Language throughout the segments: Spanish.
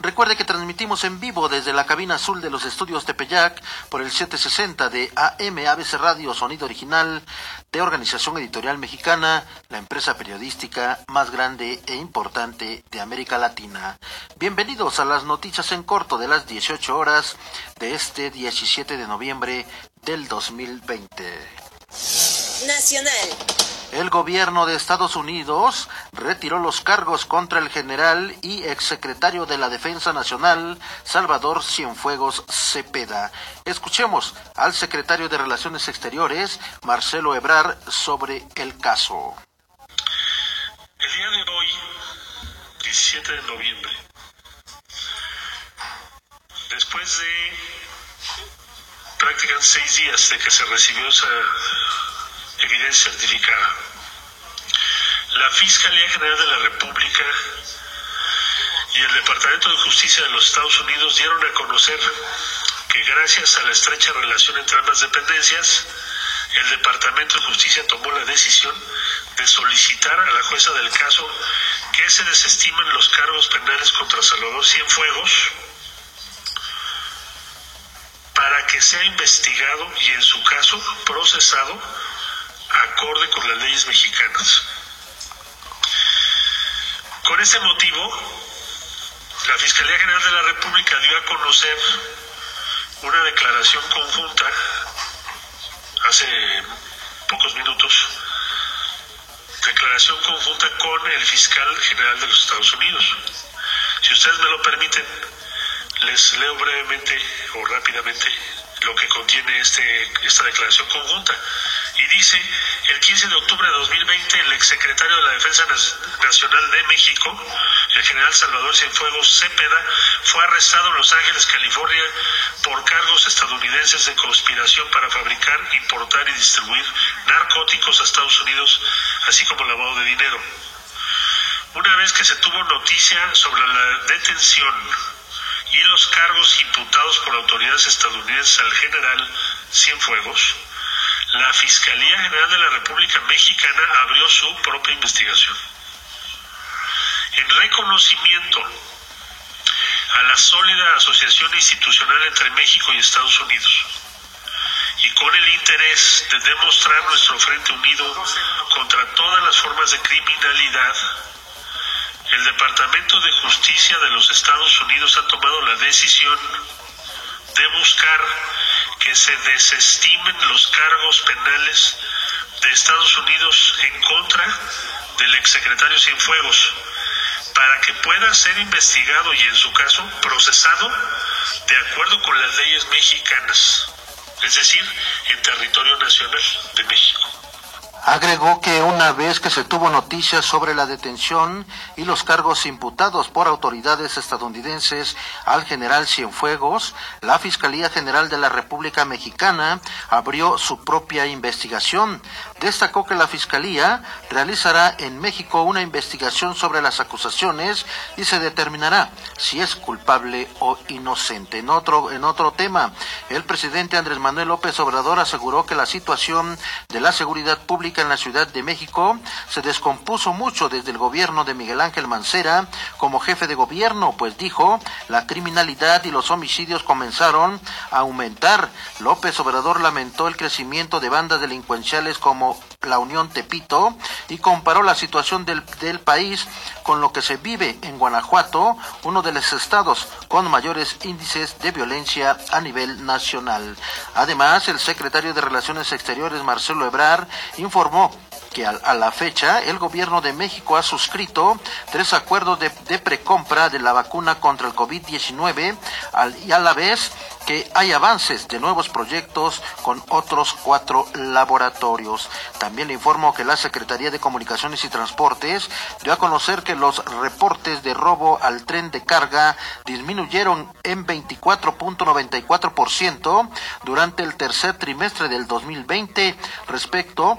Recuerde que transmitimos en vivo desde la cabina azul de los estudios de Peyac por el 760 de AM ABC Radio Sonido Original de Organización Editorial Mexicana, la empresa periodística más grande e importante de América Latina. Bienvenidos a las noticias en corto de las 18 horas de este 17 de noviembre del 2020. Nacional. El gobierno de Estados Unidos retiró los cargos contra el general y exsecretario de la Defensa Nacional, Salvador Cienfuegos Cepeda. Escuchemos al secretario de Relaciones Exteriores, Marcelo Ebrar, sobre el caso. El día de hoy, 17 de noviembre, después de prácticamente seis días de que se recibió esa evidencia certificada. La Fiscalía General de la República y el Departamento de Justicia de los Estados Unidos dieron a conocer que gracias a la estrecha relación entre ambas dependencias, el Departamento de Justicia tomó la decisión de solicitar a la jueza del caso que se desestimen los cargos penales contra Salvador Cienfuegos para que sea investigado y en su caso procesado acorde con las leyes mexicanas. Con este motivo, la Fiscalía General de la República dio a conocer una declaración conjunta hace pocos minutos, declaración conjunta con el fiscal general de los Estados Unidos. Si ustedes me lo permiten, les leo brevemente o rápidamente lo que contiene este, esta declaración conjunta dice, el 15 de octubre de 2020, el exsecretario de la Defensa Nacional de México, el general Salvador Cienfuegos Cepeda, fue arrestado en Los Ángeles, California, por cargos estadounidenses de conspiración para fabricar, importar y distribuir narcóticos a Estados Unidos, así como lavado de dinero. Una vez que se tuvo noticia sobre la detención y los cargos imputados por autoridades estadounidenses al general Cienfuegos, la Fiscalía General de la República Mexicana abrió su propia investigación. En reconocimiento a la sólida asociación institucional entre México y Estados Unidos, y con el interés de demostrar nuestro frente unido contra todas las formas de criminalidad, el Departamento de Justicia de los Estados Unidos ha tomado la decisión de buscar que se desestimen los cargos penales de Estados Unidos en contra del exsecretario Cienfuegos para que pueda ser investigado y en su caso procesado de acuerdo con las leyes mexicanas, es decir, en territorio nacional de México. Agregó que una vez que se tuvo noticias sobre la detención y los cargos imputados por autoridades estadounidenses al general Cienfuegos, la Fiscalía General de la República Mexicana abrió su propia investigación. Destacó que la Fiscalía realizará en México una investigación sobre las acusaciones y se determinará si es culpable o inocente. En otro, en otro tema, el presidente Andrés Manuel López Obrador aseguró que la situación de la seguridad pública en la Ciudad de México se descompuso mucho desde el gobierno de Miguel Ángel Mancera como jefe de gobierno, pues dijo, la criminalidad y los homicidios comenzaron a aumentar. López Obrador lamentó el crecimiento de bandas delincuenciales como la Unión Tepito y comparó la situación del, del país con lo que se vive en Guanajuato, uno de los estados con mayores índices de violencia a nivel nacional. Además, el secretario de Relaciones Exteriores, Marcelo Ebrar, informó que a, la fecha el gobierno de México ha suscrito tres acuerdos de, precompra de la vacuna contra el COVID-19 y a la vez que hay avances de nuevos proyectos con otros cuatro laboratorios. También le informo que la Secretaría de Comunicaciones y Transportes dio a conocer que los reportes de robo al tren de carga disminuyeron en 24.94% durante el tercer trimestre del 2020 respecto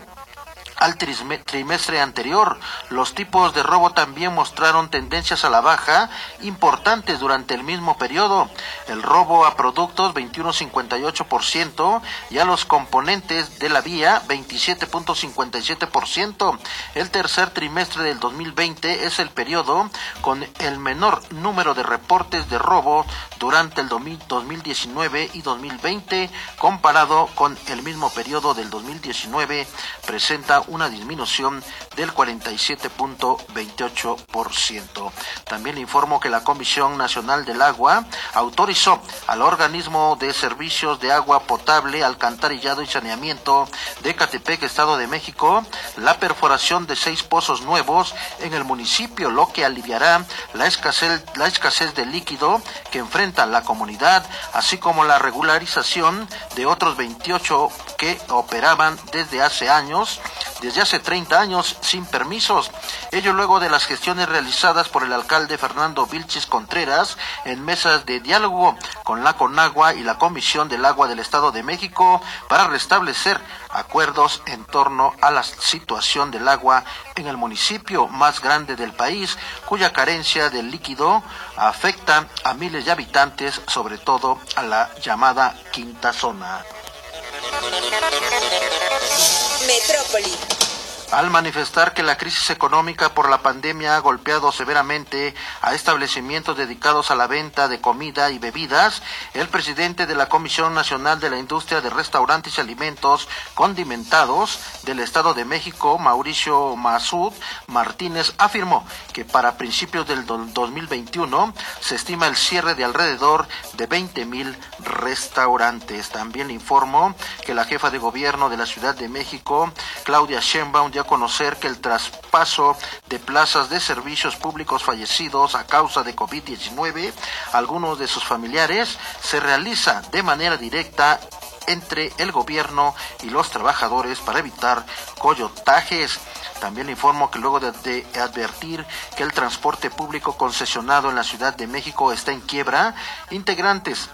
al trimestre anterior. Los tipos de robo también mostraron tendencias a la baja importantes durante el mismo periodo. El robo a productos 21.58% y a los componentes de la vía 27.57%. El tercer trimestre del 2020 es el periodo con el menor número de reportes de robo durante el 2019 y 2020 comparado con el mismo periodo del 2019 presenta una disminución del 47.28%. También le informo que la Comisión Nacional del Agua autorizó al organismo de servicios de agua potable, alcantarillado y saneamiento de Catepec, Estado de México, la perforación de seis pozos nuevos en el municipio, lo que aliviará la escasez, la escasez de líquido que enfrenta la comunidad, así como la regularización de otros 28 que operaban desde hace años, desde hace 30 años sin permisos. Ello luego de las gestiones realizadas por el alcalde Fernando Vilches Contreras en mesas de diálogo con la CONAGUA y la Comisión del Agua del Estado de México para restablecer acuerdos en torno a la situación del agua en el municipio más grande del país, cuya carencia de líquido afecta a miles de habitantes, sobre todo a la llamada quinta zona. Metropoli. Al manifestar que la crisis económica por la pandemia ha golpeado severamente a establecimientos dedicados a la venta de comida y bebidas, el presidente de la Comisión Nacional de la Industria de Restaurantes y Alimentos Condimentados del Estado de México, Mauricio Masud Martínez, afirmó que para principios del 2021 se estima el cierre de alrededor de 20 mil restaurantes. También informó que la jefa de gobierno de la Ciudad de México, Claudia Sheinbaum, a conocer que el traspaso de plazas de servicios públicos fallecidos a causa de COVID-19, algunos de sus familiares, se realiza de manera directa entre el gobierno y los trabajadores para evitar coyotajes. También le informo que luego de, de, advertir que el transporte público concesionado en la Ciudad de México está en quiebra, integrantes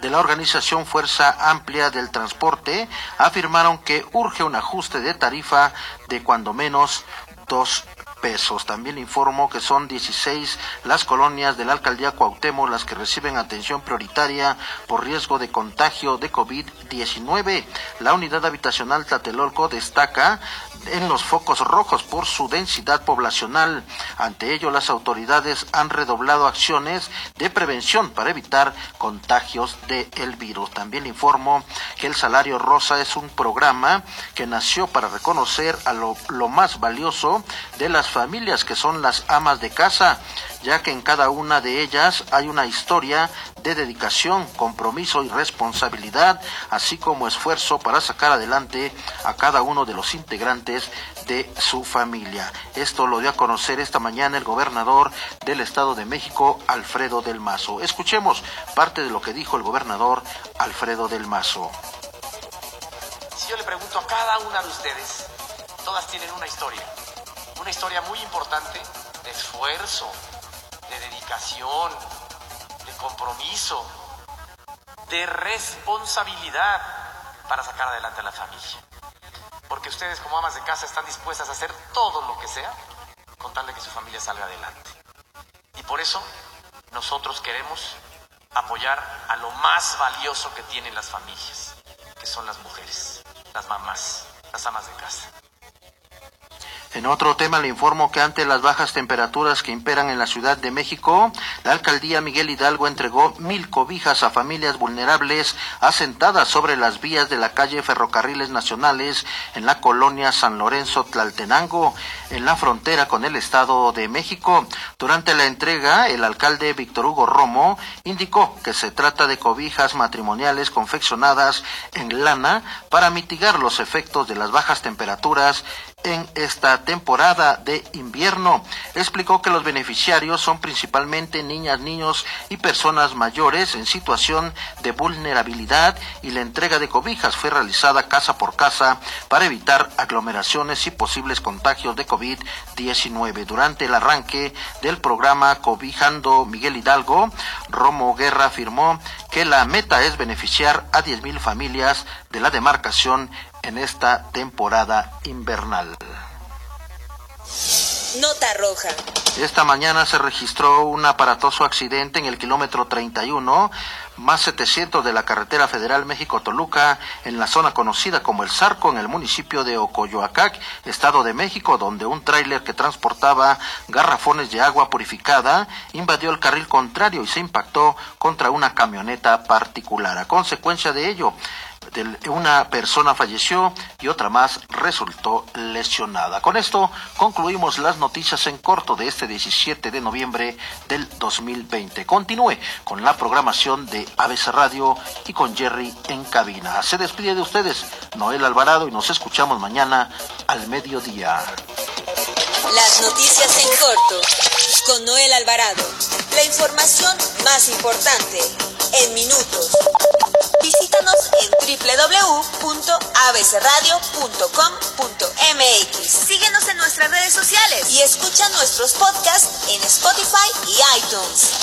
de la organización Fuerza Amplia del Transporte afirmaron que urge un ajuste de tarifa de cuando menos dos pesos. También informó que son 16 las colonias de la alcaldía Cuauhtémoc las que reciben atención prioritaria por riesgo de contagio de COVID-19. La unidad habitacional Tlatelolco destaca en los focos rojos por su densidad poblacional. Ante ello, las autoridades han redoblado acciones de prevención para evitar contagios del virus. También informo que el Salario Rosa es un programa que nació para reconocer a lo más valioso de las familias, que son las amas de casa ya que en cada una de ellas hay una historia de dedicación, compromiso y responsabilidad, así como esfuerzo para sacar adelante a cada uno de los integrantes de su familia. Esto lo dio a conocer esta mañana el gobernador del Estado de México, Alfredo del Mazo. Escuchemos parte de lo que dijo el gobernador Alfredo del Mazo. Si yo le pregunto a cada una de ustedes, todas tienen una historia, una historia muy importante de esfuerzo, de dedicación, de compromiso, de responsabilidad para sacar adelante a la familia. Porque ustedes como amas de casa están dispuestas a hacer todo lo que sea con tal de que su familia salga adelante. Y por eso nosotros queremos apoyar a lo más valioso que tienen las familias, que son las mujeres, las mamás, las amas de casa. En otro tema le informo que ante las bajas temperaturas que imperan en la Ciudad de México, la alcaldía Miguel Hidalgo entregó mil cobijas a familias vulnerables asentadas sobre las vías de la calle Ferrocarriles Nacionales en la colonia San Lorenzo Tlaltenango, en la frontera con el Estado de México. Durante la entrega, el alcalde Víctor Hugo Romo indicó que se trata de cobijas matrimoniales confeccionadas en lana para mitigar los efectos de las bajas temperaturas en esta temporada de invierno. Explicó que los beneficiarios son principalmente niñas, niños y personas mayores en situación de vulnerabilidad y la entrega de cobijas fue realizada casa por casa para evitar aglomeraciones y posibles contagios de COVID-19. Durante el arranque del programa Cobijando Miguel Hidalgo, Romo Guerra afirmó que la meta es beneficiar a 10.000 familias de la demarcación en esta temporada invernal. Nota roja. Esta mañana se registró un aparatoso accidente en el kilómetro 31 más 700 de la carretera federal México-Toluca, en la zona conocida como El Zarco, en el municipio de Ocoyoacac, Estado de México, donde un tráiler que transportaba garrafones de agua purificada invadió el carril contrario y se impactó contra una camioneta particular. A consecuencia de ello, una persona falleció y otra más resultó lesionada. Con esto concluimos las noticias en corto de este 17 de noviembre del 2020. Continúe con la programación de ABC Radio y con Jerry en cabina. Se despide de ustedes Noel Alvarado y nos escuchamos mañana al mediodía. Las noticias en corto con Noel Alvarado. La información más importante en minutos. Visítanos en www.abcradio.com.mx. Síguenos en nuestras redes sociales y escucha nuestros podcasts en Spotify y iTunes.